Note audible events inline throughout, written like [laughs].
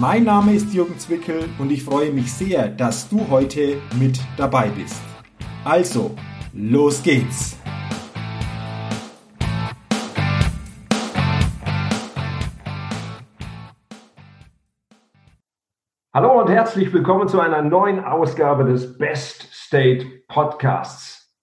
Mein Name ist Jürgen Zwickel und ich freue mich sehr, dass du heute mit dabei bist. Also, los geht's! Hallo und herzlich willkommen zu einer neuen Ausgabe des Best State Podcasts.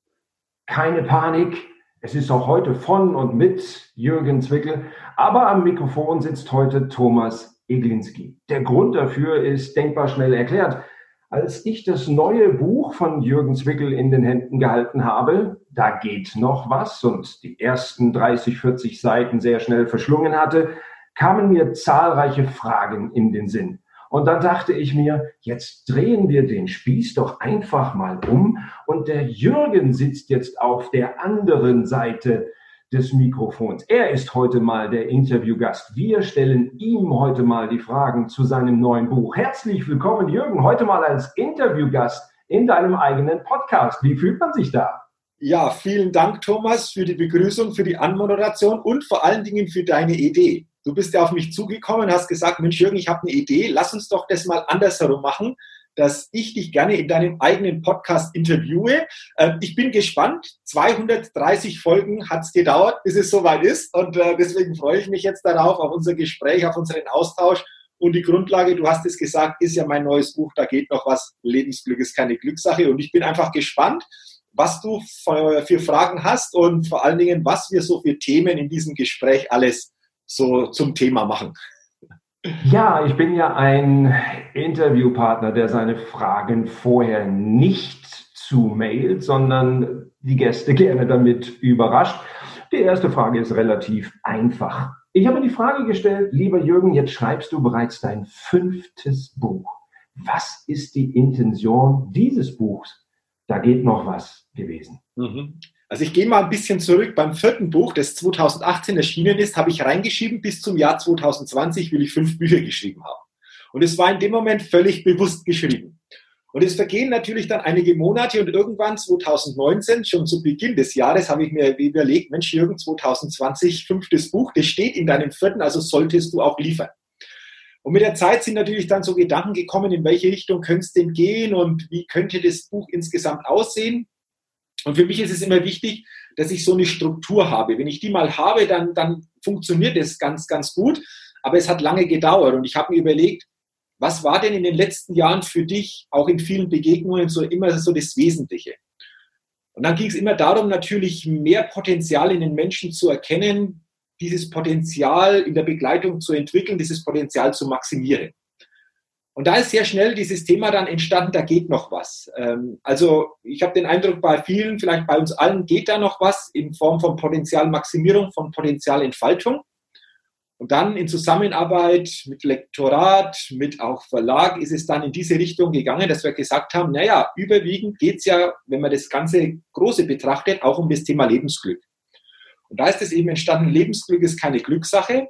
Keine Panik, es ist auch heute von und mit Jürgen Zwickel, aber am Mikrofon sitzt heute Thomas Eglinski. Der Grund dafür ist denkbar schnell erklärt. Als ich das neue Buch von Jürgen Zwickel in den Händen gehalten habe, da geht noch was und die ersten 30, 40 Seiten sehr schnell verschlungen hatte, kamen mir zahlreiche Fragen in den Sinn. Und dann dachte ich mir, jetzt drehen wir den Spieß doch einfach mal um und der Jürgen sitzt jetzt auf der anderen Seite des Mikrofons. Er ist heute mal der Interviewgast. Wir stellen ihm heute mal die Fragen zu seinem neuen Buch. Herzlich willkommen, Jürgen, heute mal als Interviewgast in deinem eigenen Podcast. Wie fühlt man sich da? Ja, vielen Dank, Thomas, für die Begrüßung, für die Anmoderation und vor allen Dingen für deine Idee. Du bist ja auf mich zugekommen, hast gesagt, Mensch, Jürgen, ich habe eine Idee, lass uns doch das mal andersherum machen dass ich dich gerne in deinem eigenen Podcast interviewe. Ähm, ich bin gespannt. 230 Folgen hat es gedauert, bis es soweit ist. Und äh, deswegen freue ich mich jetzt darauf, auf unser Gespräch, auf unseren Austausch. Und die Grundlage, du hast es gesagt, ist ja mein neues Buch. Da geht noch was. Lebensglück ist keine Glückssache. Und ich bin einfach gespannt, was du für Fragen hast und vor allen Dingen, was wir so für Themen in diesem Gespräch alles so zum Thema machen. Ja, ich bin ja ein Interviewpartner, der seine Fragen vorher nicht zu mailt, sondern die Gäste [laughs] gerne damit überrascht. Die erste Frage ist relativ einfach. Ich habe die Frage gestellt, lieber Jürgen, jetzt schreibst du bereits dein fünftes Buch. Was ist die Intention dieses Buchs? Da geht noch was gewesen. Mhm. Also ich gehe mal ein bisschen zurück. Beim vierten Buch, das 2018 erschienen ist, habe ich reingeschrieben, bis zum Jahr 2020 will ich fünf Bücher geschrieben haben. Und es war in dem Moment völlig bewusst geschrieben. Und es vergehen natürlich dann einige Monate und irgendwann 2019, schon zu Beginn des Jahres, habe ich mir überlegt, Mensch, Jürgen, 2020, fünftes Buch, das steht in deinem vierten, also solltest du auch liefern. Und mit der Zeit sind natürlich dann so Gedanken gekommen, in welche Richtung könnte es denn gehen und wie könnte das Buch insgesamt aussehen. Und für mich ist es immer wichtig, dass ich so eine Struktur habe. Wenn ich die mal habe, dann, dann funktioniert es ganz, ganz gut. Aber es hat lange gedauert und ich habe mir überlegt, was war denn in den letzten Jahren für dich, auch in vielen Begegnungen, so immer so das Wesentliche? Und dann ging es immer darum, natürlich mehr Potenzial in den Menschen zu erkennen, dieses Potenzial in der Begleitung zu entwickeln, dieses Potenzial zu maximieren. Und da ist sehr schnell dieses Thema dann entstanden, da geht noch was. Ähm, also ich habe den Eindruck, bei vielen, vielleicht bei uns allen, geht da noch was in Form von Potenzialmaximierung, von Potenzialentfaltung. Und dann in Zusammenarbeit mit Lektorat, mit auch Verlag ist es dann in diese Richtung gegangen, dass wir gesagt haben, naja, überwiegend geht es ja, wenn man das ganze Große betrachtet, auch um das Thema Lebensglück. Und da ist es eben entstanden, Lebensglück ist keine Glückssache,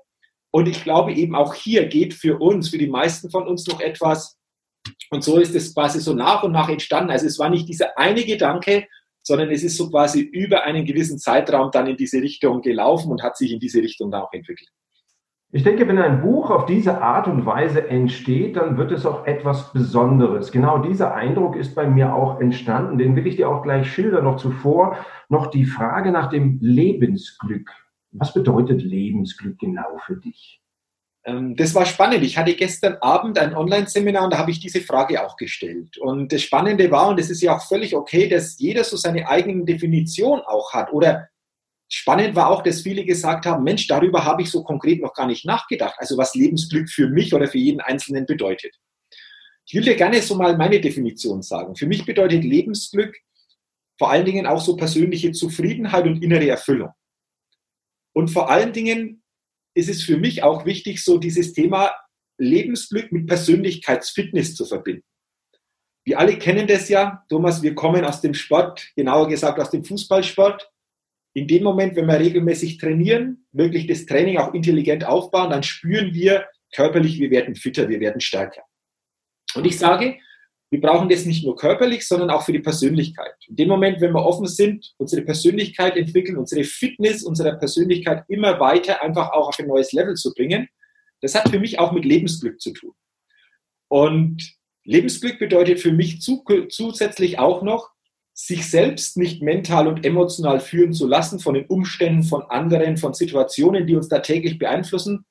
und ich glaube eben auch hier geht für uns, für die meisten von uns noch etwas. Und so ist es quasi so nach und nach entstanden. Also es war nicht dieser eine Gedanke, sondern es ist so quasi über einen gewissen Zeitraum dann in diese Richtung gelaufen und hat sich in diese Richtung dann auch entwickelt. Ich denke, wenn ein Buch auf diese Art und Weise entsteht, dann wird es auch etwas Besonderes. Genau dieser Eindruck ist bei mir auch entstanden. Den will ich dir auch gleich schildern. Noch zuvor noch die Frage nach dem Lebensglück. Was bedeutet Lebensglück genau für dich? Ähm, das war spannend. Ich hatte gestern Abend ein Online-Seminar und da habe ich diese Frage auch gestellt. Und das Spannende war, und es ist ja auch völlig okay, dass jeder so seine eigene Definition auch hat. Oder spannend war auch, dass viele gesagt haben, Mensch, darüber habe ich so konkret noch gar nicht nachgedacht. Also was Lebensglück für mich oder für jeden Einzelnen bedeutet. Ich will dir gerne so mal meine Definition sagen. Für mich bedeutet Lebensglück vor allen Dingen auch so persönliche Zufriedenheit und innere Erfüllung. Und vor allen Dingen ist es für mich auch wichtig, so dieses Thema Lebensglück mit Persönlichkeitsfitness zu verbinden. Wir alle kennen das ja, Thomas, wir kommen aus dem Sport, genauer gesagt aus dem Fußballsport. In dem Moment, wenn wir regelmäßig trainieren, wirklich das Training auch intelligent aufbauen, dann spüren wir körperlich, wir werden fitter, wir werden stärker. Und ich sage, wir brauchen das nicht nur körperlich, sondern auch für die Persönlichkeit. In dem Moment, wenn wir offen sind, unsere Persönlichkeit entwickeln, unsere Fitness unserer Persönlichkeit immer weiter einfach auch auf ein neues Level zu bringen, das hat für mich auch mit Lebensglück zu tun. Und Lebensglück bedeutet für mich zusätzlich auch noch, sich selbst nicht mental und emotional führen zu lassen von den Umständen, von anderen, von Situationen, die uns da täglich beeinflussen,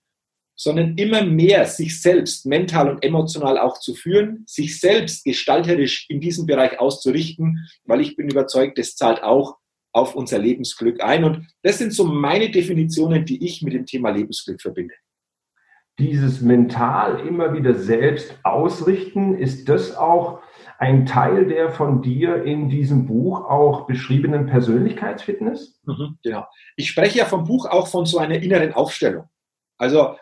sondern immer mehr sich selbst mental und emotional auch zu führen, sich selbst gestalterisch in diesem Bereich auszurichten, weil ich bin überzeugt, das zahlt auch auf unser Lebensglück ein. Und das sind so meine Definitionen, die ich mit dem Thema Lebensglück verbinde. Dieses mental immer wieder selbst ausrichten, ist das auch ein Teil der von dir in diesem Buch auch beschriebenen Persönlichkeitsfitness? Mhm, genau. Ich spreche ja vom Buch auch von so einer inneren Aufstellung. Also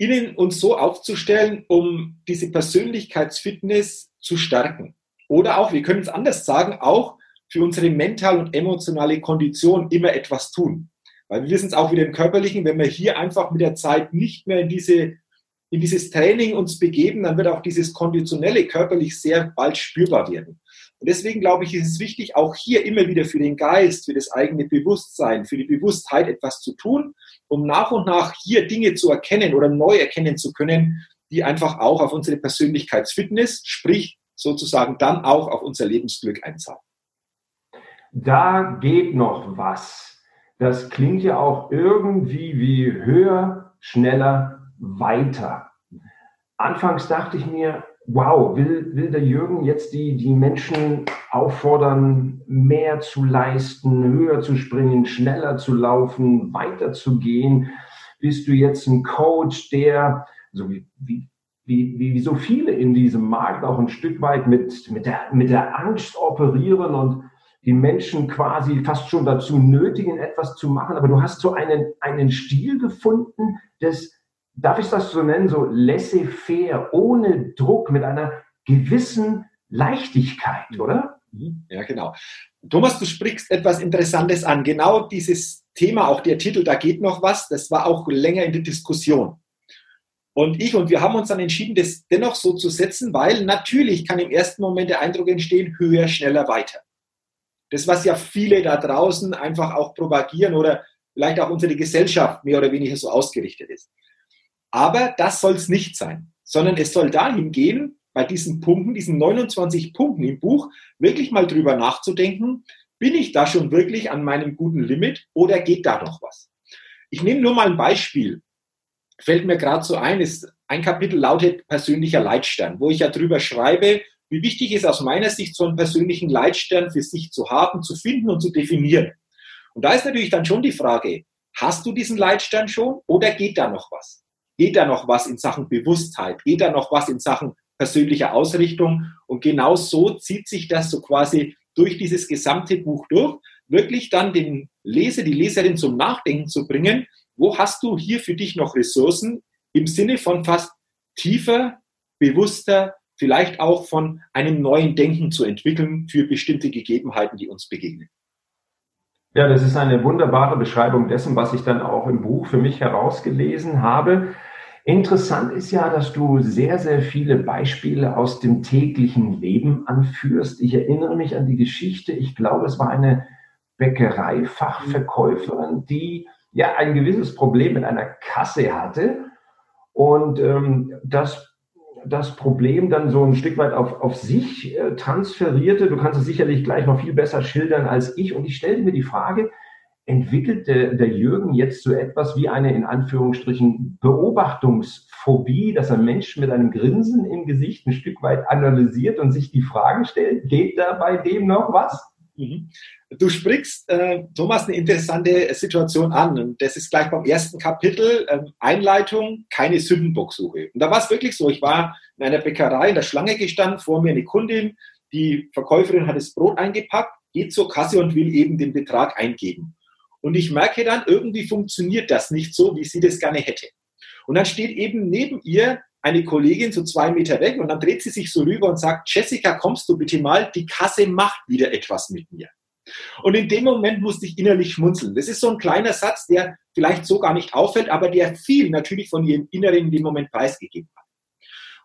innen uns so aufzustellen, um diese Persönlichkeitsfitness zu stärken. Oder auch, wir können es anders sagen, auch für unsere mentale und emotionale Kondition immer etwas tun. Weil wir wissen es auch wieder im Körperlichen, wenn wir hier einfach mit der Zeit nicht mehr in diese in dieses Training uns begeben, dann wird auch dieses Konditionelle körperlich sehr bald spürbar werden. Und deswegen glaube ich, ist es wichtig, auch hier immer wieder für den Geist, für das eigene Bewusstsein, für die Bewusstheit etwas zu tun, um nach und nach hier Dinge zu erkennen oder neu erkennen zu können, die einfach auch auf unsere Persönlichkeitsfitness, sprich sozusagen dann auch auf unser Lebensglück einzahlen. Da geht noch was. Das klingt ja auch irgendwie wie höher, schneller, weiter. Anfangs dachte ich mir, wow, will, will der Jürgen jetzt die, die Menschen auffordern, mehr zu leisten, höher zu springen, schneller zu laufen, weiter zu gehen? Bist du jetzt ein Coach, der, so wie, wie, wie, wie so viele in diesem Markt auch ein Stück weit mit, mit, der, mit der Angst operieren und die Menschen quasi fast schon dazu nötigen, etwas zu machen. Aber du hast so einen, einen Stil gefunden des darf ich das so nennen, so laissez-faire, ohne Druck, mit einer gewissen Leichtigkeit, oder? Mhm. Ja, genau. Thomas, du sprichst etwas Interessantes an. Genau dieses Thema, auch der Titel, da geht noch was, das war auch länger in der Diskussion. Und ich und wir haben uns dann entschieden, das dennoch so zu setzen, weil natürlich kann im ersten Moment der Eindruck entstehen, höher, schneller, weiter. Das, was ja viele da draußen einfach auch propagieren oder vielleicht auch unsere Gesellschaft mehr oder weniger so ausgerichtet ist. Aber das soll es nicht sein, sondern es soll dahin gehen, bei diesen Punkten, diesen 29 Punkten im Buch, wirklich mal drüber nachzudenken, bin ich da schon wirklich an meinem guten Limit oder geht da noch was? Ich nehme nur mal ein Beispiel. Fällt mir gerade so ein, ist, ein Kapitel lautet persönlicher Leitstern, wo ich ja drüber schreibe, wie wichtig ist aus meiner Sicht so einen persönlichen Leitstern für sich zu haben, zu finden und zu definieren. Und da ist natürlich dann schon die Frage, hast du diesen Leitstern schon oder geht da noch was? Geht da noch was in Sachen Bewusstheit? Geht da noch was in Sachen persönlicher Ausrichtung? Und genau so zieht sich das so quasi durch dieses gesamte Buch durch, wirklich dann den Leser, die Leserin zum Nachdenken zu bringen. Wo hast du hier für dich noch Ressourcen im Sinne von fast tiefer, bewusster, vielleicht auch von einem neuen Denken zu entwickeln für bestimmte Gegebenheiten, die uns begegnen? Ja, das ist eine wunderbare Beschreibung dessen, was ich dann auch im Buch für mich herausgelesen habe. Interessant ist ja, dass du sehr, sehr viele Beispiele aus dem täglichen Leben anführst. Ich erinnere mich an die Geschichte, ich glaube, es war eine Bäckereifachverkäuferin, die ja ein gewisses Problem mit einer Kasse hatte und ähm, das das Problem dann so ein Stück weit auf, auf sich äh, transferierte. Du kannst es sicherlich gleich noch viel besser schildern als ich. Und ich stellte mir die Frage, entwickelt der, der Jürgen jetzt so etwas wie eine in Anführungsstrichen Beobachtungsphobie, dass er Menschen mit einem Grinsen im Gesicht ein Stück weit analysiert und sich die Fragen stellt, geht da bei dem noch was? Mhm. Du sprichst, äh, Thomas, eine interessante Situation an. Und das ist gleich beim ersten Kapitel, äh, Einleitung, keine Sündenbocksuche. Und da war es wirklich so, ich war in einer Bäckerei in der Schlange gestanden, vor mir eine Kundin, die Verkäuferin hat das Brot eingepackt, geht zur Kasse und will eben den Betrag eingeben. Und ich merke dann, irgendwie funktioniert das nicht so, wie sie das gerne hätte. Und dann steht eben neben ihr eine Kollegin so zwei Meter weg und dann dreht sie sich so rüber und sagt, Jessica, kommst du bitte mal, die Kasse macht wieder etwas mit mir. Und in dem Moment musste ich innerlich schmunzeln. Das ist so ein kleiner Satz, der vielleicht so gar nicht auffällt, aber der viel natürlich von ihrem Inneren in dem Moment preisgegeben hat.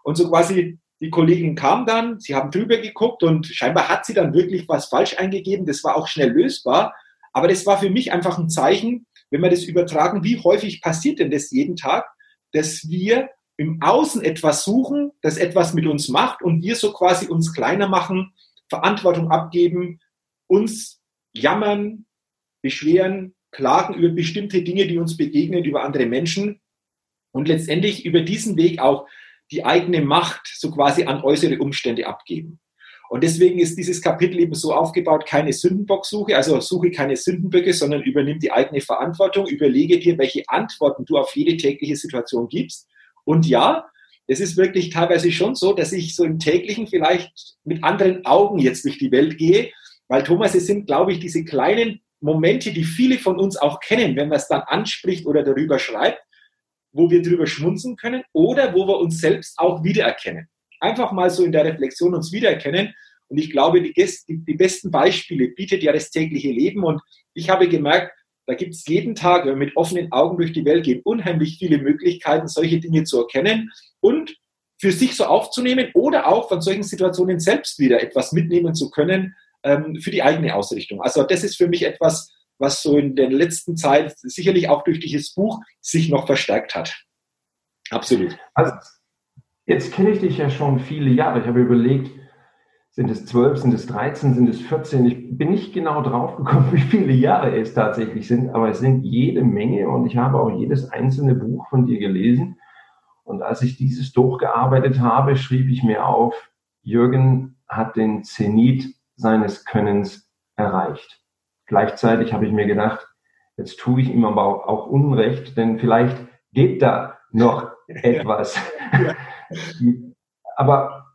Und so quasi die Kollegin kam dann, sie haben drüber geguckt und scheinbar hat sie dann wirklich was falsch eingegeben. Das war auch schnell lösbar. Aber das war für mich einfach ein Zeichen, wenn wir das übertragen, wie häufig passiert denn das jeden Tag, dass wir im Außen etwas suchen, das etwas mit uns macht und wir so quasi uns kleiner machen, Verantwortung abgeben, uns jammern, beschweren, klagen über bestimmte Dinge, die uns begegnen, über andere Menschen und letztendlich über diesen Weg auch die eigene Macht so quasi an äußere Umstände abgeben. Und deswegen ist dieses Kapitel eben so aufgebaut, keine Sündenbocksuche, also suche keine Sündenböcke, sondern übernimm die eigene Verantwortung, überlege dir, welche Antworten du auf jede tägliche Situation gibst. Und ja, es ist wirklich teilweise schon so, dass ich so im täglichen vielleicht mit anderen Augen jetzt durch die Welt gehe, weil Thomas, es sind, glaube ich, diese kleinen Momente, die viele von uns auch kennen, wenn man es dann anspricht oder darüber schreibt, wo wir drüber schmunzeln können oder wo wir uns selbst auch wiedererkennen. Einfach mal so in der Reflexion uns wiedererkennen. Und ich glaube, die, die, die besten Beispiele bietet ja das tägliche Leben. Und ich habe gemerkt, da gibt es jeden Tag, wenn wir mit offenen Augen durch die Welt gehen, unheimlich viele Möglichkeiten, solche Dinge zu erkennen und für sich so aufzunehmen oder auch von solchen Situationen selbst wieder etwas mitnehmen zu können ähm, für die eigene Ausrichtung. Also das ist für mich etwas, was so in der letzten Zeit sicherlich auch durch dieses Buch sich noch verstärkt hat. Absolut. Also, jetzt kenne ich dich ja schon viele Jahre. Ich habe überlegt, sind es zwölf, sind es dreizehn, sind es vierzehn? Ich bin nicht genau drauf gekommen, [laughs] wie viele Jahre es tatsächlich sind, aber es sind jede Menge und ich habe auch jedes einzelne Buch von dir gelesen. Und als ich dieses durchgearbeitet habe, schrieb ich mir auf, Jürgen hat den Zenit seines Könnens erreicht. Gleichzeitig habe ich mir gedacht, jetzt tue ich ihm aber auch Unrecht, denn vielleicht geht da noch [laughs] etwas. [laughs] aber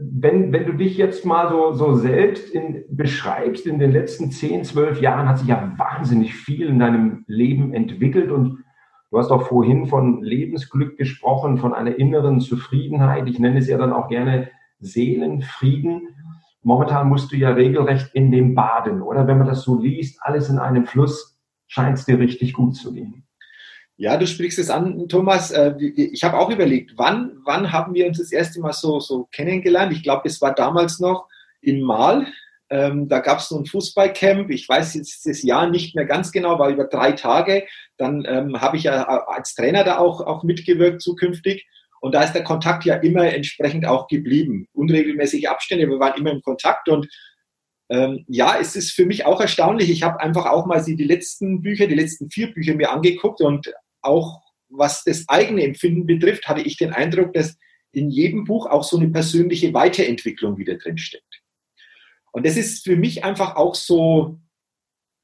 wenn, wenn du dich jetzt mal so, so selbst in, beschreibst, in den letzten 10, 12 Jahren hat sich ja wahnsinnig viel in deinem Leben entwickelt und du hast auch vorhin von Lebensglück gesprochen, von einer inneren Zufriedenheit. Ich nenne es ja dann auch gerne Seelenfrieden momentan musst du ja regelrecht in dem baden, oder? Wenn man das so liest, alles in einem Fluss, scheint es dir richtig gut zu gehen. Ja, du sprichst es an, Thomas. Äh, ich habe auch überlegt, wann, wann haben wir uns das erste Mal so, so kennengelernt? Ich glaube, es war damals noch in Mal. Ähm, da gab es so ein Fußballcamp. Ich weiß jetzt das Jahr nicht mehr ganz genau, war über drei Tage. Dann ähm, habe ich ja als Trainer da auch, auch mitgewirkt zukünftig. Und da ist der Kontakt ja immer entsprechend auch geblieben. Unregelmäßige Abstände, wir waren immer im Kontakt und ähm, ja, es ist für mich auch erstaunlich. Ich habe einfach auch mal die letzten Bücher, die letzten vier Bücher mir angeguckt und auch was das eigene Empfinden betrifft, hatte ich den Eindruck, dass in jedem Buch auch so eine persönliche Weiterentwicklung wieder drinsteckt. Und das ist für mich einfach auch so,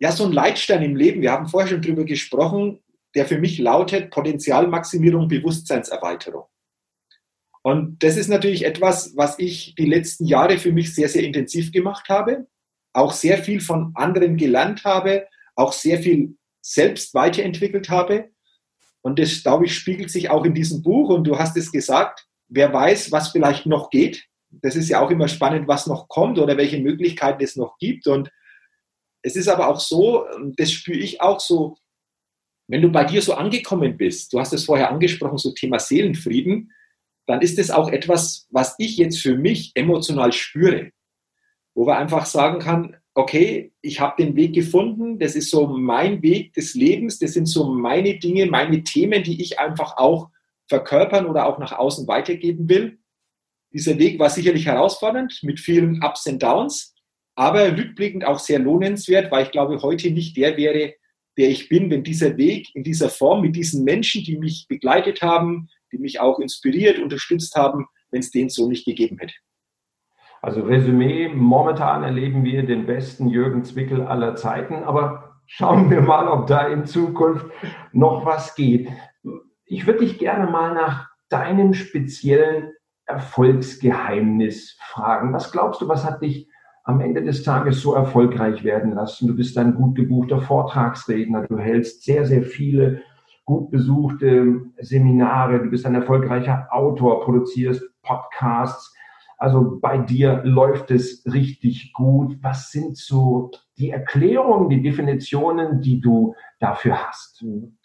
ja, so ein Leitstein im Leben. Wir haben vorher schon drüber gesprochen, der für mich lautet Potenzialmaximierung, Bewusstseinserweiterung. Und das ist natürlich etwas, was ich die letzten Jahre für mich sehr, sehr intensiv gemacht habe, auch sehr viel von anderen gelernt habe, auch sehr viel selbst weiterentwickelt habe. Und das, glaube ich, spiegelt sich auch in diesem Buch. Und du hast es gesagt, wer weiß, was vielleicht noch geht. Das ist ja auch immer spannend, was noch kommt oder welche Möglichkeiten es noch gibt. Und es ist aber auch so, das spüre ich auch so, wenn du bei dir so angekommen bist, du hast es vorher angesprochen, so Thema Seelenfrieden, dann ist es auch etwas, was ich jetzt für mich emotional spüre. Wo man einfach sagen kann, okay, ich habe den Weg gefunden, das ist so mein Weg des Lebens, das sind so meine Dinge, meine Themen, die ich einfach auch verkörpern oder auch nach außen weitergeben will. Dieser Weg war sicherlich herausfordernd mit vielen Ups und Downs, aber rückblickend auch sehr lohnenswert, weil ich glaube, heute nicht der wäre, der ich bin, wenn dieser Weg in dieser Form mit diesen Menschen, die mich begleitet haben, die mich auch inspiriert, unterstützt haben, wenn es den so nicht gegeben hätte. Also Resümee, momentan erleben wir den besten Jürgen Zwickel aller Zeiten, aber schauen wir mal, ob da in Zukunft noch was geht. Ich würde dich gerne mal nach deinem speziellen Erfolgsgeheimnis fragen. Was glaubst du, was hat dich am Ende des Tages so erfolgreich werden lassen? Du bist ein gut gebuchter Vortragsredner, du hältst sehr, sehr viele gut besuchte Seminare, du bist ein erfolgreicher Autor, produzierst Podcasts. Also bei dir läuft es richtig gut. Was sind so die Erklärungen, die Definitionen, die du dafür hast? Mhm.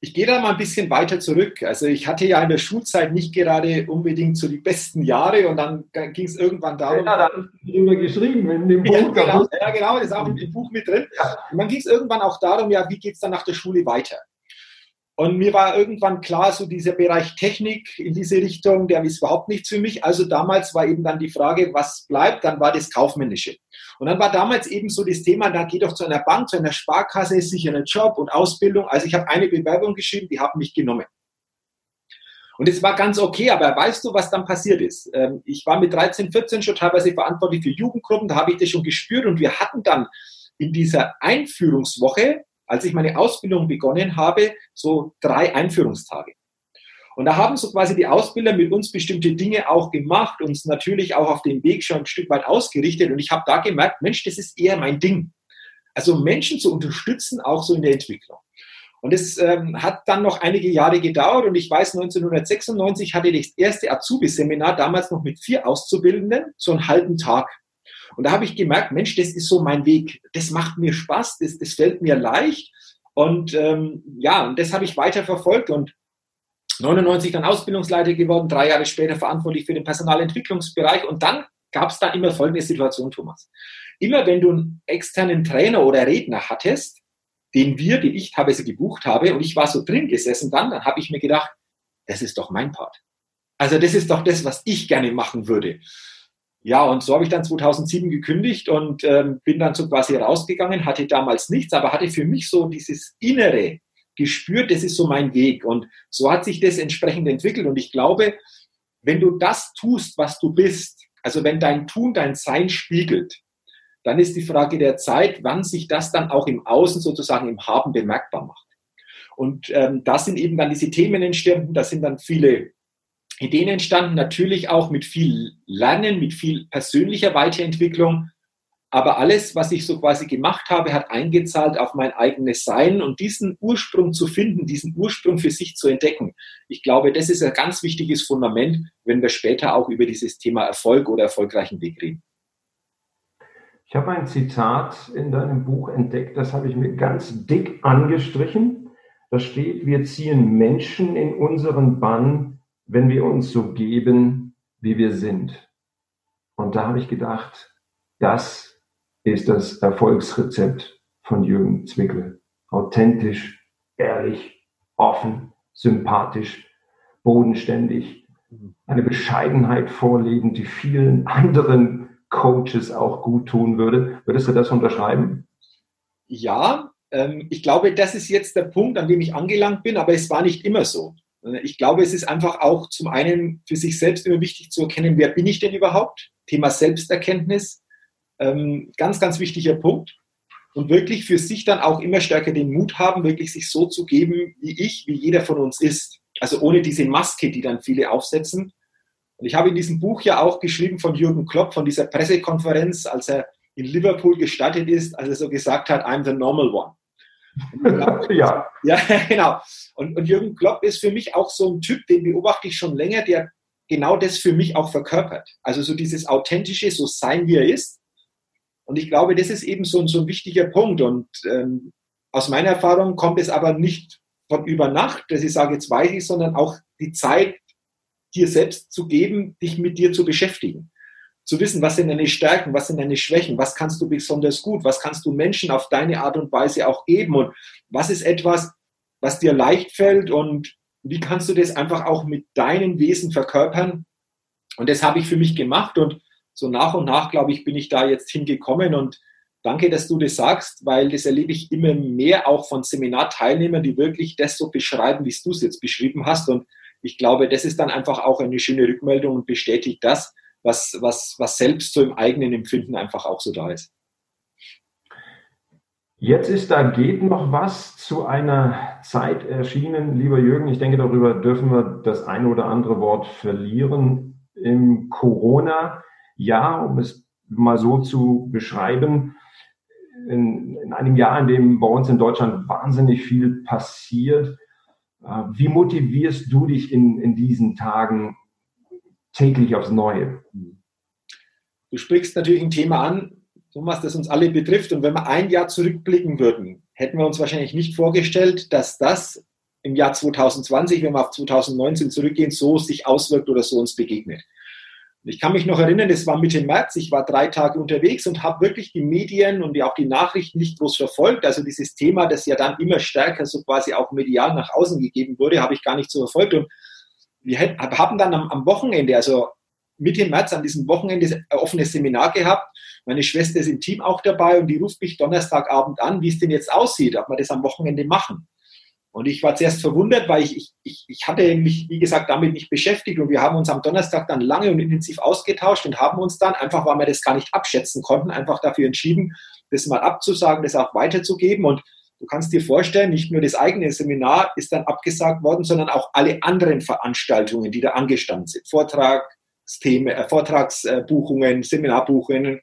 Ich gehe da mal ein bisschen weiter zurück. Also ich hatte ja in der Schulzeit nicht gerade unbedingt so die besten Jahre und dann ging es irgendwann darum. Ja, da habe ich drüber geschrieben in dem [laughs] Buch. Ja, genau, ja, genau das ist auch im Buch mit drin. Ja. Und dann ging es irgendwann auch darum, ja, wie geht es dann nach der Schule weiter? Und mir war irgendwann klar, so dieser Bereich Technik in diese Richtung, der ist überhaupt nichts für mich. Also damals war eben dann die Frage, was bleibt? Dann war das Kaufmännische. Und dann war damals eben so das Thema, da geht doch zu einer Bank, zu einer Sparkasse, sicherer Job und Ausbildung. Also ich habe eine Bewerbung geschrieben, die haben mich genommen. Und es war ganz okay, aber weißt du, was dann passiert ist? Ähm, ich war mit 13, 14 schon teilweise verantwortlich für Jugendgruppen, da habe ich das schon gespürt und wir hatten dann in dieser Einführungswoche als ich meine Ausbildung begonnen habe, so drei Einführungstage. Und da haben so quasi die Ausbilder mit uns bestimmte Dinge auch gemacht, uns natürlich auch auf dem Weg schon ein Stück weit ausgerichtet. Und ich habe da gemerkt, Mensch, das ist eher mein Ding. Also Menschen zu unterstützen, auch so in der Entwicklung. Und es ähm, hat dann noch einige Jahre gedauert und ich weiß, 1996 hatte ich das erste Azubi-Seminar, damals noch mit vier Auszubildenden, so einen halben Tag. Und da habe ich gemerkt, Mensch, das ist so mein Weg. Das macht mir Spaß, das, das fällt mir leicht. Und ähm, ja, und das habe ich weiter verfolgt und 99 dann Ausbildungsleiter geworden, drei Jahre später verantwortlich für den Personalentwicklungsbereich. Und dann gab es da immer folgende Situation, Thomas. Immer wenn du einen externen Trainer oder Redner hattest, den wir, den ich teilweise gebucht habe, und ich war so drin gesessen dann, dann habe ich mir gedacht, das ist doch mein Part. Also das ist doch das, was ich gerne machen würde. Ja, und so habe ich dann 2007 gekündigt und ähm, bin dann so quasi rausgegangen, hatte damals nichts, aber hatte für mich so dieses Innere gespürt, das ist so mein Weg. Und so hat sich das entsprechend entwickelt. Und ich glaube, wenn du das tust, was du bist, also wenn dein Tun dein Sein spiegelt, dann ist die Frage der Zeit, wann sich das dann auch im Außen sozusagen im Haben bemerkbar macht. Und ähm, da sind eben dann diese Themen entstanden, da sind dann viele Ideen entstanden, natürlich auch mit viel Lernen, mit viel persönlicher Weiterentwicklung. Aber alles, was ich so quasi gemacht habe, hat eingezahlt auf mein eigenes Sein und diesen Ursprung zu finden, diesen Ursprung für sich zu entdecken. Ich glaube, das ist ein ganz wichtiges Fundament, wenn wir später auch über dieses Thema Erfolg oder erfolgreichen Weg reden. Ich habe ein Zitat in deinem Buch entdeckt, das habe ich mir ganz dick angestrichen. Da steht, wir ziehen Menschen in unseren Bann, wenn wir uns so geben, wie wir sind. Und da habe ich gedacht, das ist das Erfolgsrezept von Jürgen Zwickel. Authentisch, ehrlich, offen, sympathisch, bodenständig, eine Bescheidenheit vorleben, die vielen [laughs] anderen Coaches auch gut tun würde. Würdest du das unterschreiben? Ja, ähm, ich glaube, das ist jetzt der Punkt, an dem ich angelangt bin, aber es war nicht immer so. Ich glaube, es ist einfach auch zum einen für sich selbst immer wichtig zu erkennen, wer bin ich denn überhaupt? Thema Selbsterkenntnis, ähm, ganz, ganz wichtiger Punkt. Und wirklich für sich dann auch immer stärker den Mut haben, wirklich sich so zu geben, wie ich, wie jeder von uns ist. Also ohne diese Maske, die dann viele aufsetzen. Und ich habe in diesem Buch ja auch geschrieben von Jürgen Klopp, von dieser Pressekonferenz, als er in Liverpool gestartet ist, als er so gesagt hat, I'm the normal one. [laughs] ja. Ja, [laughs] genau. Und, und Jürgen Klopp ist für mich auch so ein Typ, den beobachte ich schon länger, der genau das für mich auch verkörpert. Also so dieses authentische, so sein, wie er ist. Und ich glaube, das ist eben so, so ein wichtiger Punkt. Und ähm, aus meiner Erfahrung kommt es aber nicht von über Nacht, dass ich sage, jetzt weiß ich, sondern auch die Zeit, dir selbst zu geben, dich mit dir zu beschäftigen zu wissen, was sind deine Stärken, was sind deine Schwächen, was kannst du besonders gut, was kannst du Menschen auf deine Art und Weise auch geben und was ist etwas, was dir leicht fällt und wie kannst du das einfach auch mit deinem Wesen verkörpern. Und das habe ich für mich gemacht und so nach und nach, glaube ich, bin ich da jetzt hingekommen und danke, dass du das sagst, weil das erlebe ich immer mehr auch von Seminarteilnehmern, die wirklich das so beschreiben, wie du es jetzt beschrieben hast. Und ich glaube, das ist dann einfach auch eine schöne Rückmeldung und bestätigt das, was, was, was selbst so im eigenen Empfinden einfach auch so da ist. Jetzt ist da geht noch was zu einer Zeit erschienen, lieber Jürgen. Ich denke, darüber dürfen wir das eine oder andere Wort verlieren. Im Corona-Jahr, um es mal so zu beschreiben, in, in einem Jahr, in dem bei uns in Deutschland wahnsinnig viel passiert, Äh, wie motivierst du dich in, in diesen Tagen täglich aufs Neue? Du sprichst natürlich ein Thema an, Thomas, das uns alle betrifft. Und wenn wir ein Jahr zurückblicken würden, hätten wir uns wahrscheinlich nicht vorgestellt, dass das im Jahr 2020, wenn wir auf 2019 zurückgehen, so sich auswirkt oder so uns begegnet. Ich kann mich noch erinnern, es war Mitte März, ich war drei Tage unterwegs und habe wirklich die Medien und auch die Nachrichten nicht groß verfolgt. Also dieses Thema, das ja dann immer stärker so quasi auch medial nach außen gegeben wurde, habe ich gar nicht so verfolgt. Und wir haben dann am, Wochenende, also Mitte März an diesem Wochenende ein offenes Seminar gehabt. Meine Schwester ist im Team auch dabei und die ruft mich Donnerstagabend an, wie es denn jetzt aussieht, ob wir das am Wochenende machen. Und ich war zuerst verwundert, weil ich, ich, ich hatte mich, wie gesagt, damit nicht beschäftigt und wir haben uns am Donnerstag dann lange und intensiv ausgetauscht und haben uns dann, einfach weil wir das gar nicht abschätzen konnten, einfach dafür entschieden, das mal abzusagen, das auch weiterzugeben. Und du kannst dir vorstellen, nicht nur das eigene Seminar ist dann abgesagt worden, sondern auch alle anderen Veranstaltungen, die da angestanden sind. Vortragsthemen, äh, Vortragsbuchungen, Seminarbuchungen.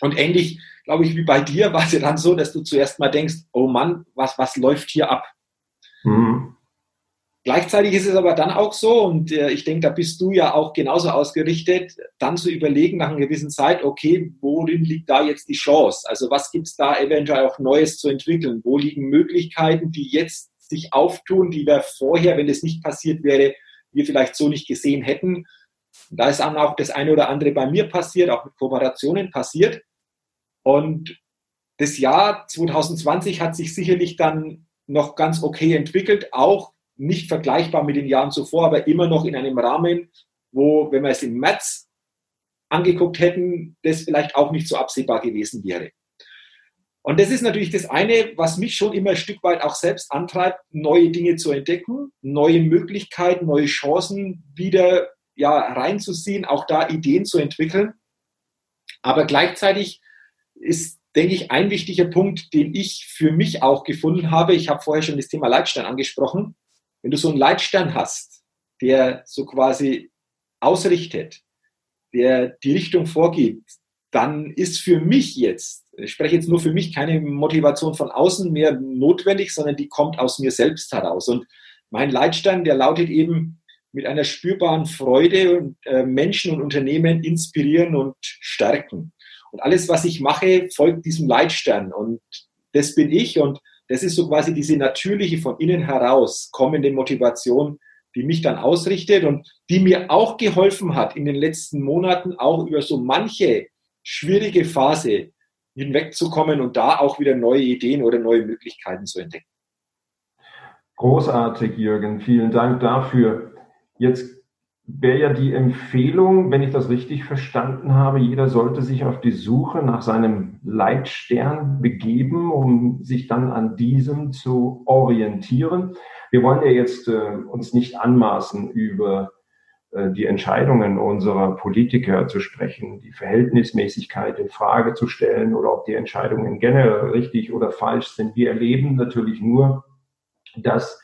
Und ähnlich, glaube ich, wie bei dir war es ja dann so, dass du zuerst mal denkst, oh Mann, was, was läuft hier ab? Mhm. Gleichzeitig ist es aber dann auch so, und äh, ich denke, da bist du ja auch genauso ausgerichtet, dann zu überlegen nach einer gewissen Zeit, okay, worin liegt da jetzt die Chance? Also was gibt es da eventuell auch Neues zu entwickeln? Wo liegen Möglichkeiten, die jetzt sich auftun, die wir vorher, wenn das nicht passiert wäre, wir vielleicht so nicht gesehen hätten? Da ist dann auch das eine oder andere bei mir passiert, auch mit Kooperationen passiert. Und das Jahr 2020 hat sich sicherlich dann noch ganz okay entwickelt, auch nicht vergleichbar mit den Jahren zuvor, aber immer noch in einem Rahmen, wo, wenn wir es im März angeguckt hätten, das vielleicht auch nicht so absehbar gewesen wäre. Und das ist natürlich das eine, was mich schon immer ein Stück weit auch selbst antreibt, neue Dinge zu entdecken, neue Möglichkeiten, neue Chancen wieder ja, reinzuziehen, auch da Ideen zu entwickeln. Aber gleichzeitig ist denke ich, ein wichtiger Punkt, den ich für mich auch gefunden habe. Ich habe vorher schon das Thema Leitstern angesprochen. Wenn du so einen Leitstern hast, der so quasi ausrichtet, der die Richtung vorgibt, dann ist für mich jetzt, ich spreche jetzt nur für mich, keine Motivation von außen mehr notwendig, sondern die kommt aus mir selbst heraus. Und mein Leitstern, der lautet eben mit einer spürbaren Freude äh, Menschen und Unternehmen inspirieren und stärken. Und alles, was ich mache, folgt diesem Leitstern. Und das bin ich. Und das ist so quasi diese natürliche, von innen heraus kommende Motivation, die mich dann ausrichtet und die mir auch geholfen hat, in den letzten Monaten auch über so manche schwierige Phase hinwegzukommen und da auch wieder neue Ideen oder neue Möglichkeiten zu entdecken. Großartig, Jürgen. Vielen Dank dafür. Jetzt wäre ja die Empfehlung, wenn ich das richtig verstanden habe, jeder sollte sich auf die Suche nach seinem Leitstern begeben, um sich dann an diesem zu orientieren. Wir wollen ja jetzt äh, uns nicht anmaßen, über äh, die Entscheidungen unserer Politiker zu sprechen, die Verhältnismäßigkeit in Frage zu stellen oder ob die Entscheidungen generell richtig oder falsch sind. Wir erleben natürlich nur, dass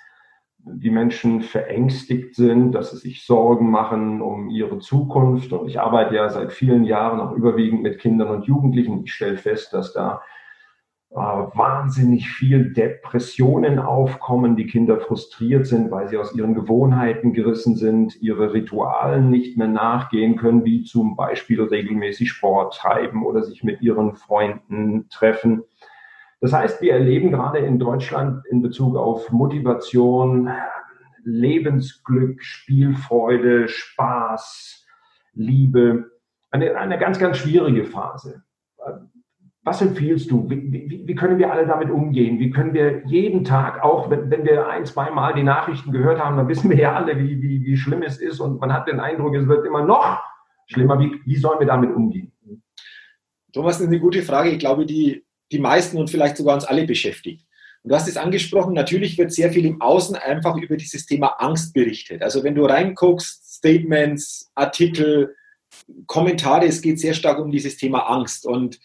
die Menschen verängstigt sind, dass sie sich Sorgen machen um ihre Zukunft. Und ich arbeite ja seit vielen Jahren auch überwiegend mit Kindern und Jugendlichen. Ich stelle fest, dass da äh, wahnsinnig viel Depressionen aufkommen, die Kinder frustriert sind, weil sie aus ihren Gewohnheiten gerissen sind, ihre Ritualen nicht mehr nachgehen können, wie zum Beispiel regelmäßig Sport treiben oder sich mit ihren Freunden treffen. Das heißt, wir erleben gerade in Deutschland in Bezug auf Motivation, Lebensglück, Spielfreude, Spaß, Liebe, eine, eine ganz, ganz schwierige Phase. Was empfiehlst du? Wie, wie, wie, können wir alle damit umgehen? Wie können wir jeden Tag, auch wenn, wenn wir ein, zwei Mal die Nachrichten gehört haben, dann wissen wir ja alle, wie, wie, wie schlimm es ist und man hat den Eindruck, es wird immer noch schlimmer. Wie, wie sollen wir damit umgehen? Thomas, das ist eine gute Frage. Ich glaube, die die meisten und vielleicht sogar uns alle beschäftigt. Und du hast es angesprochen, natürlich wird sehr viel im Außen einfach über dieses Thema Angst berichtet. Also wenn du reinguckst, Statements, Artikel, Kommentare, es geht sehr stark um dieses Thema Angst. Und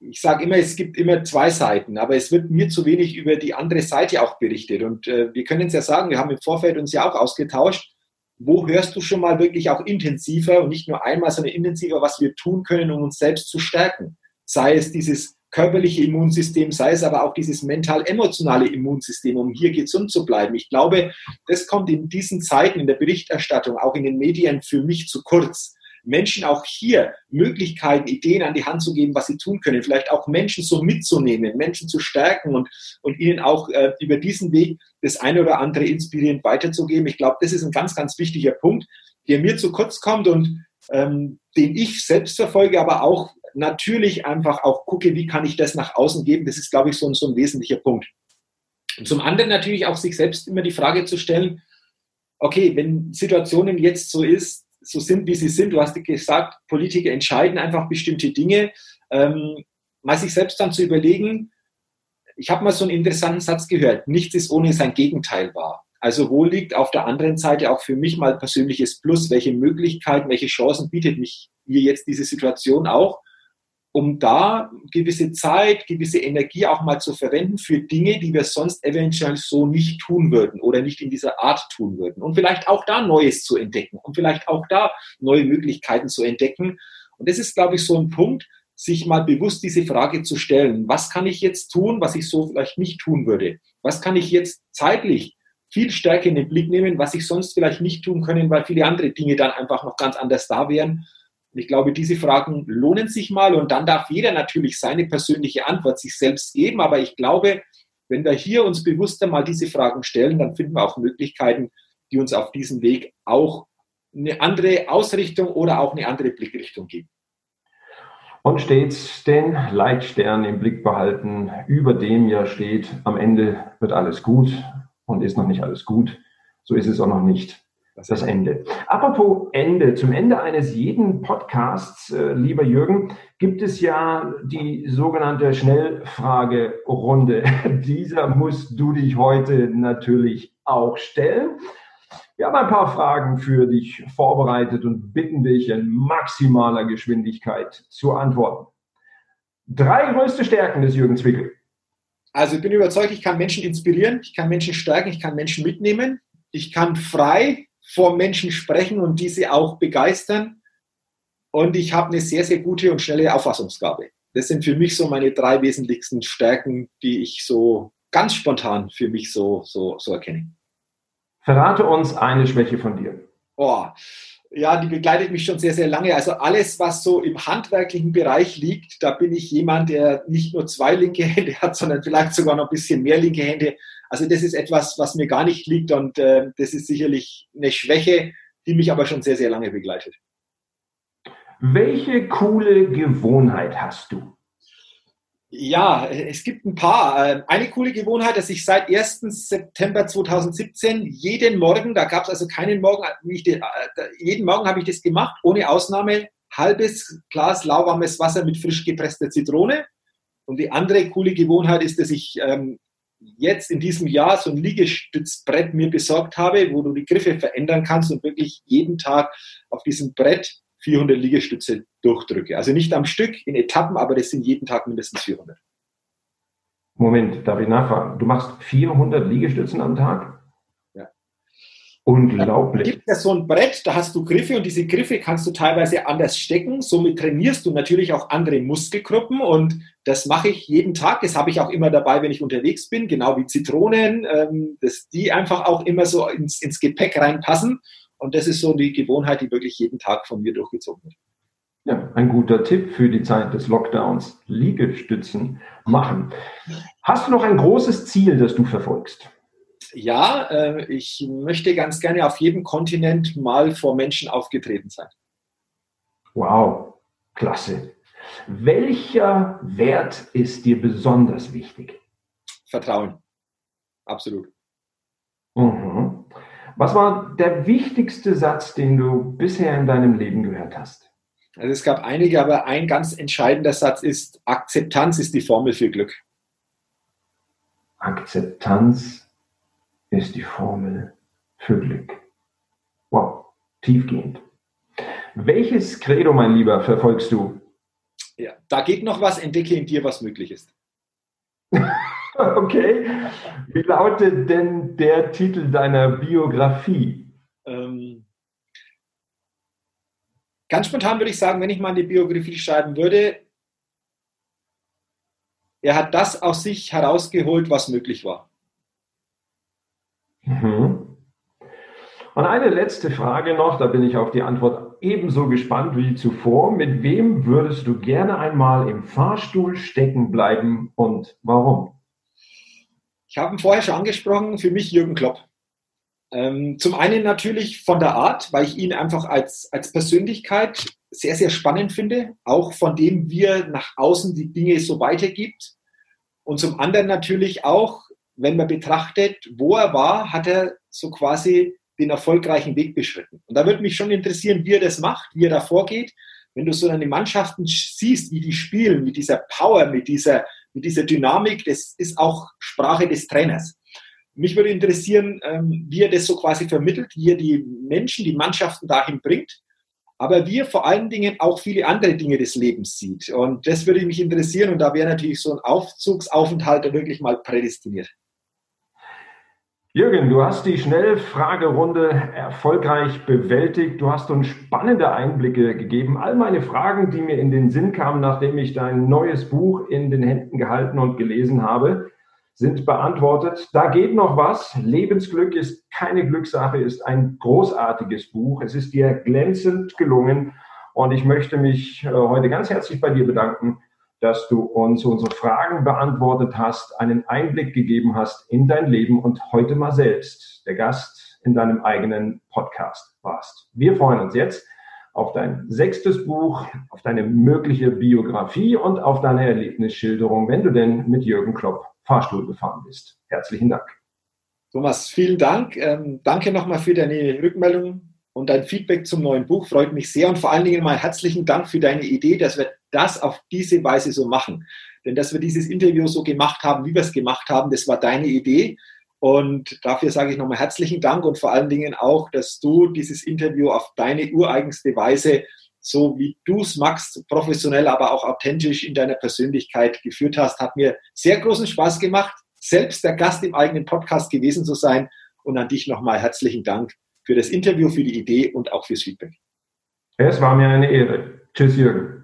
ich sage immer, es gibt immer zwei Seiten, aber es wird mir zu wenig über die andere Seite auch berichtet. Und äh, wir können es ja sagen, wir haben im Vorfeld uns ja auch ausgetauscht. Wo hörst du schon mal wirklich auch intensiver und nicht nur einmal, sondern intensiver, was wir tun können, um uns selbst zu stärken? Sei es dieses körperliche Immunsystem, sei es aber auch dieses mental-emotionale Immunsystem, um hier gesund zu bleiben. Ich glaube, das kommt in diesen Zeiten in der Berichterstattung, auch in den Medien für mich zu kurz. Menschen auch hier Möglichkeiten, Ideen an die Hand zu geben, was sie tun können, vielleicht auch Menschen so mitzunehmen, Menschen zu stärken und, und ihnen auch äh, über diesen Weg das eine oder andere inspirierend weiterzugeben. Ich glaube, das ist ein ganz, ganz wichtiger Punkt, der mir zu kurz kommt und ähm, den ich selbst verfolge, aber auch natürlich einfach auch gucke, wie kann ich das nach außen geben. Das ist, glaube ich, so, so ein wesentlicher Punkt. Und zum anderen natürlich auch sich selbst immer die Frage zu stellen, okay, wenn Situationen jetzt so ist, so sind, wie sie sind, du hast gesagt, Politiker entscheiden einfach bestimmte Dinge, ähm, mal sich selbst dann zu überlegen, ich habe mal so einen interessanten Satz gehört, nichts ist ohne sein Gegenteil wahr. Also wo liegt auf der anderen Seite auch für mich mal persönliches Plus? Welche Möglichkeiten, welche Chancen bietet mich mir jetzt diese Situation auch? Um da gewisse Zeit, gewisse Energie auch mal zu verwenden für Dinge, die wir sonst eventuell so nicht tun würden oder nicht in dieser Art tun würden. Und vielleicht auch da Neues zu entdecken und vielleicht auch da neue Möglichkeiten zu entdecken. Und das ist, glaube ich, so ein Punkt, sich mal bewusst diese Frage zu stellen. Was kann ich jetzt tun, was ich so vielleicht nicht tun würde? Was kann ich jetzt zeitlich viel stärker in den Blick nehmen, was ich sonst vielleicht nicht tun können, weil viele andere Dinge dann einfach noch ganz anders da wären? Und ich glaube, diese Fragen lohnen sich mal und dann darf jeder natürlich seine persönliche Antwort sich selbst geben. Aber ich glaube, wenn wir hier uns bewusster mal diese Fragen stellen, dann finden wir auch Möglichkeiten, die uns auf diesem Weg auch eine andere Ausrichtung oder auch eine andere Blickrichtung geben. Und stets den Leitstern im Blick behalten. Über dem ja steht, am Ende wird alles gut und ist noch nicht alles gut. So ist es auch noch nicht das, das Ende. Apropos Ende, zum Ende eines jeden Podcasts, äh, lieber Jürgen, gibt es ja die sogenannte Schnellfragerunde. [laughs] Dieser musst du dich heute natürlich auch stellen. Wir haben ein paar Fragen für dich vorbereitet und bitten dich in maximaler Geschwindigkeit zu antworten. Drei größte Stärken des Jürgen Zwickel. Also ich bin überzeugt, ich kann Menschen inspirieren, ich kann Menschen stärken, ich kann Menschen mitnehmen, ich kann frei vor Menschen sprechen und diese auch begeistern. Und ich habe eine sehr, sehr gute und schnelle Auffassungsgabe. Das sind für mich so meine drei wesentlichsten Stärken, die ich so ganz spontan für mich so, so, so erkenne. Verrate uns eine Schwäche von dir. Oh, ja, die begleitet mich schon sehr, sehr lange. Also alles, was so im handwerklichen Bereich liegt, da bin ich jemand, der nicht nur zwei linke Hände hat, sondern vielleicht sogar noch ein bisschen mehr linke Hände. Also das ist etwas, was mir gar nicht liegt und äh, das ist sicherlich eine Schwäche, die mich aber schon sehr, sehr lange begleitet. Welche coole Gewohnheit hast du? Ja, es gibt ein paar. Ähm, eine coole Gewohnheit, dass ich seit 1. September 2017 jeden Morgen, da gab es also keinen Morgen, äh, jeden Morgen habe ich das gemacht, ohne Ausnahme, halbes Glas lauwarmes Wasser mit frisch gepresster Zitrone. Und die andere coole Gewohnheit ist, dass ich ähm, jetzt in diesem Jahr so ein Liegestützbrett mir besorgt habe, wo du die Griffe verändern kannst und wirklich jeden Tag auf diesem Brett 400 Liegestütze durchdrücke. Also nicht am Stück, in Etappen, aber das sind jeden Tag mindestens 400. Moment, darf ich nachfragen? Du machst 400 Liegestützen am Tag? Unglaublich. Es gibt ja so ein Brett, da hast du Griffe und diese Griffe kannst du teilweise anders stecken. Somit trainierst du natürlich auch andere Muskelgruppen und das mache ich jeden Tag. Das habe ich auch immer dabei, wenn ich unterwegs bin, genau wie Zitronen, ähm, dass die einfach auch immer so ins, ins Gepäck reinpassen. Und das ist so die Gewohnheit, die wirklich jeden Tag von mir durchgezogen wird. Ja, ein guter Tipp für die Zeit des Lockdowns. Liegestützen machen. Hast du noch ein großes Ziel, das du verfolgst? Ja, äh, ich möchte ganz gerne auf jedem Kontinent mal vor Menschen aufgetreten sein. Wow, klasse. Welcher Wert ist dir besonders wichtig? Vertrauen. Absolut. Mhm. Was war der wichtigste Satz, den du bisher in deinem Leben gehört hast? Also es gab einige, aber ein ganz entscheidender Satz ist, Akzeptanz ist die Formel für Glück. Akzeptanz ist die Formel für Glück. Wow, tiefgehend. Welches Credo, mein Lieber, verfolgst du? Ja, da geht noch was, entdecke in dir, was möglich ist. [laughs] Okay. Wie lautet denn der Titel deiner Biografie? Ähm, ganz spontan würde ich sagen, wenn ich mal eine Biografie schreiben würde, er hat das aus sich herausgeholt, was möglich war. Mhm. Und eine letzte Frage noch, da bin ich auf die Antwort ebenso gespannt wie zuvor. Mit wem würdest du gerne einmal im Fahrstuhl stecken bleiben und warum? Ich habe ihn vorher schon angesprochen, für mich Jürgen Klopp. Ähm, zum einen natürlich von der Art, weil ich ihn einfach als, als Persönlichkeit sehr, sehr spannend finde, auch von dem, wie er nach außen die Dinge so weitergibt. Und zum anderen natürlich auch, wenn man betrachtet, wo er war, hat er so quasi den erfolgreichen Weg beschritten. Und da würde mich schon interessieren, wie er das macht, wie er da vorgeht. Wenn du so eine Mannschaften siehst, wie die spielen, mit dieser Power, mit dieser, mit dieser Dynamik, das ist auch Sprache des Trainers. Mich würde interessieren, ähm, wie er das so quasi vermittelt, wie er die Menschen, die Mannschaften dahin bringt, aber wie er vor allen Dingen auch viele andere Dinge des Lebens sieht. Und das würde mich interessieren und da wäre natürlich so ein Aufzugsaufenthalt wirklich mal prädestiniert. Jürgen, du hast die Schnellfragerunde erfolgreich bewältigt. Du hast uns spannende Einblicke gegeben. All meine Fragen, die mir in den Sinn kamen, nachdem ich dein neues Buch in den Händen gehalten und gelesen habe, sind beantwortet. Da geht noch was. Lebensglück ist keine Glückssache, ist ein großartiges Buch. Es ist dir glänzend gelungen. Und ich möchte mich äh, heute ganz herzlich bei dir bedanken dass du uns unsere Fragen beantwortet hast, einen Einblick gegeben hast in dein Leben und heute mal selbst der Gast in deinem eigenen Podcast warst. Wir freuen uns jetzt auf dein sechstes Buch, auf deine mögliche Biografie und auf deine Erlebnisschilderung, wenn du denn mit Jürgen Klopp Fahrstuhl gefahren bist. Herzlichen Dank. Thomas, vielen Dank. Ähm, danke nochmal für deine Rückmeldung und dein Feedback zum neuen Buch freut mich sehr und vor allen Dingen mal herzlichen Dank für deine Idee, dass wir das auf diese Weise so machen. Denn dass wir dieses Interview so gemacht haben, wie wir es gemacht haben, das war deine Idee. Und dafür sage ich nochmal herzlichen Dank und vor allen Dingen auch, dass du dieses Interview auf deine ureigenste Weise, so wie du es magst, professionell, aber auch authentisch in deiner Persönlichkeit geführt hast. Hat mir sehr großen Spaß gemacht, selbst der Gast im eigenen Podcast gewesen zu sein. Und an dich nochmal herzlichen Dank für das Interview, für die Idee und auch fürs Feedback. Es war mir eine Ehre. Tschüss, Jürgen.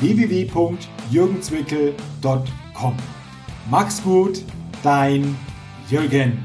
www.jürgenzwickel.com. Mach's gut, dein Jürgen.